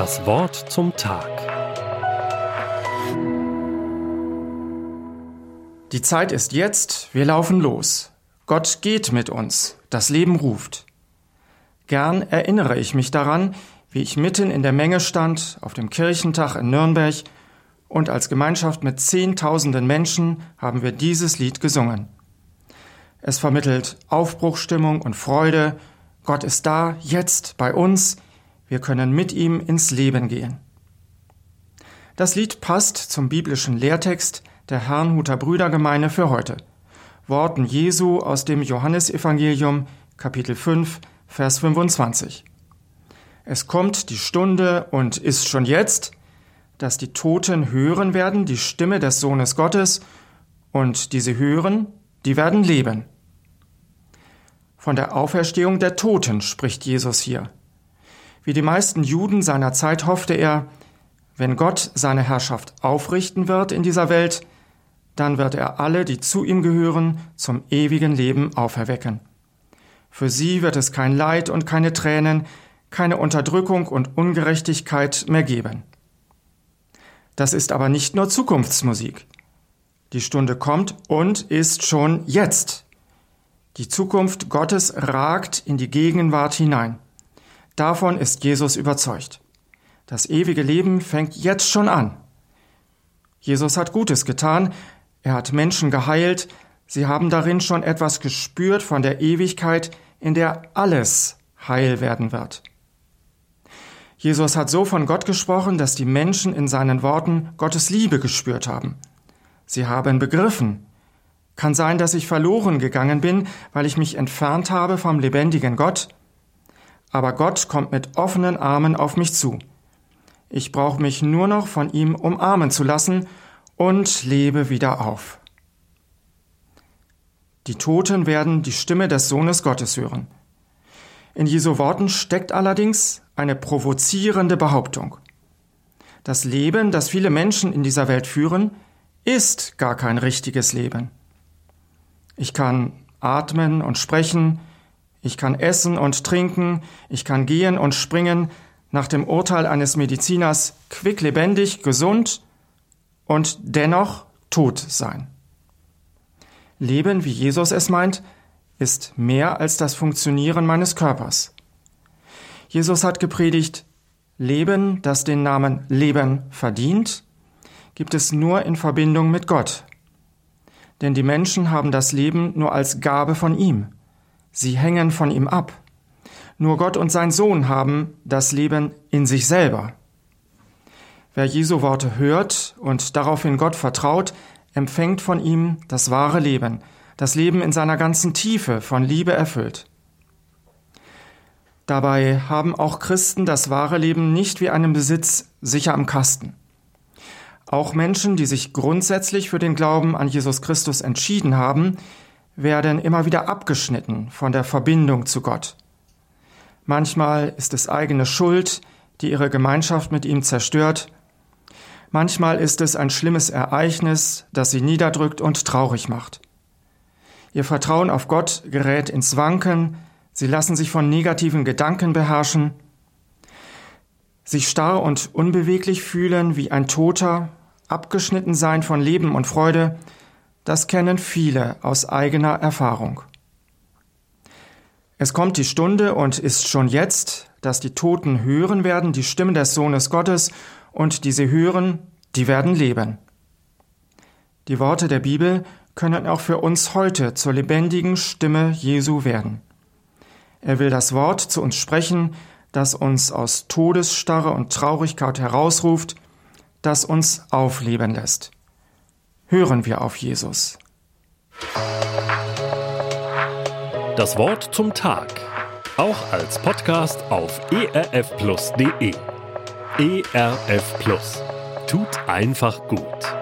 Das Wort zum Tag. Die Zeit ist jetzt, wir laufen los. Gott geht mit uns, das Leben ruft. Gern erinnere ich mich daran, wie ich mitten in der Menge stand, auf dem Kirchentag in Nürnberg, und als Gemeinschaft mit Zehntausenden Menschen haben wir dieses Lied gesungen. Es vermittelt Aufbruchstimmung und Freude. Gott ist da, jetzt bei uns. Wir können mit ihm ins Leben gehen. Das Lied passt zum biblischen Lehrtext der Herrnhuter Brüdergemeinde für heute. Worten Jesu aus dem Johannesevangelium, Kapitel 5, Vers 25. Es kommt die Stunde und ist schon jetzt, dass die Toten hören werden die Stimme des Sohnes Gottes, und die sie hören, die werden leben. Von der Auferstehung der Toten spricht Jesus hier. Wie die meisten Juden seiner Zeit hoffte er, wenn Gott seine Herrschaft aufrichten wird in dieser Welt, dann wird er alle, die zu ihm gehören, zum ewigen Leben auferwecken. Für sie wird es kein Leid und keine Tränen, keine Unterdrückung und Ungerechtigkeit mehr geben. Das ist aber nicht nur Zukunftsmusik. Die Stunde kommt und ist schon jetzt. Die Zukunft Gottes ragt in die Gegenwart hinein. Davon ist Jesus überzeugt. Das ewige Leben fängt jetzt schon an. Jesus hat Gutes getan, er hat Menschen geheilt, sie haben darin schon etwas gespürt von der Ewigkeit, in der alles heil werden wird. Jesus hat so von Gott gesprochen, dass die Menschen in seinen Worten Gottes Liebe gespürt haben. Sie haben begriffen. Kann sein, dass ich verloren gegangen bin, weil ich mich entfernt habe vom lebendigen Gott. Aber Gott kommt mit offenen Armen auf mich zu. Ich brauche mich nur noch von ihm umarmen zu lassen und lebe wieder auf. Die Toten werden die Stimme des Sohnes Gottes hören. In Jesu Worten steckt allerdings eine provozierende Behauptung. Das Leben, das viele Menschen in dieser Welt führen, ist gar kein richtiges Leben. Ich kann atmen und sprechen, ich kann essen und trinken, ich kann gehen und springen, nach dem Urteil eines Mediziners quicklebendig, gesund und dennoch tot sein. Leben, wie Jesus es meint, ist mehr als das Funktionieren meines Körpers. Jesus hat gepredigt, Leben, das den Namen Leben verdient, gibt es nur in Verbindung mit Gott. Denn die Menschen haben das Leben nur als Gabe von ihm. Sie hängen von ihm ab. Nur Gott und sein Sohn haben das Leben in sich selber. Wer Jesu Worte hört und daraufhin Gott vertraut, empfängt von ihm das wahre Leben, das Leben in seiner ganzen Tiefe von Liebe erfüllt. Dabei haben auch Christen das wahre Leben nicht wie einen Besitz sicher am Kasten. Auch Menschen, die sich grundsätzlich für den Glauben an Jesus Christus entschieden haben, werden immer wieder abgeschnitten von der Verbindung zu Gott. Manchmal ist es eigene Schuld, die ihre Gemeinschaft mit ihm zerstört. Manchmal ist es ein schlimmes Ereignis, das sie niederdrückt und traurig macht. Ihr Vertrauen auf Gott gerät ins Wanken, Sie lassen sich von negativen Gedanken beherrschen, sich starr und unbeweglich fühlen wie ein Toter, abgeschnitten sein von Leben und Freude, das kennen viele aus eigener Erfahrung. Es kommt die Stunde und ist schon jetzt, dass die Toten hören werden die Stimme des Sohnes Gottes, und die sie hören, die werden leben. Die Worte der Bibel können auch für uns heute zur lebendigen Stimme Jesu werden. Er will das Wort zu uns sprechen, das uns aus Todesstarre und Traurigkeit herausruft, das uns aufleben lässt. Hören wir auf Jesus. Das Wort zum Tag. Auch als Podcast auf erfplus.de. ERF. Tut einfach gut.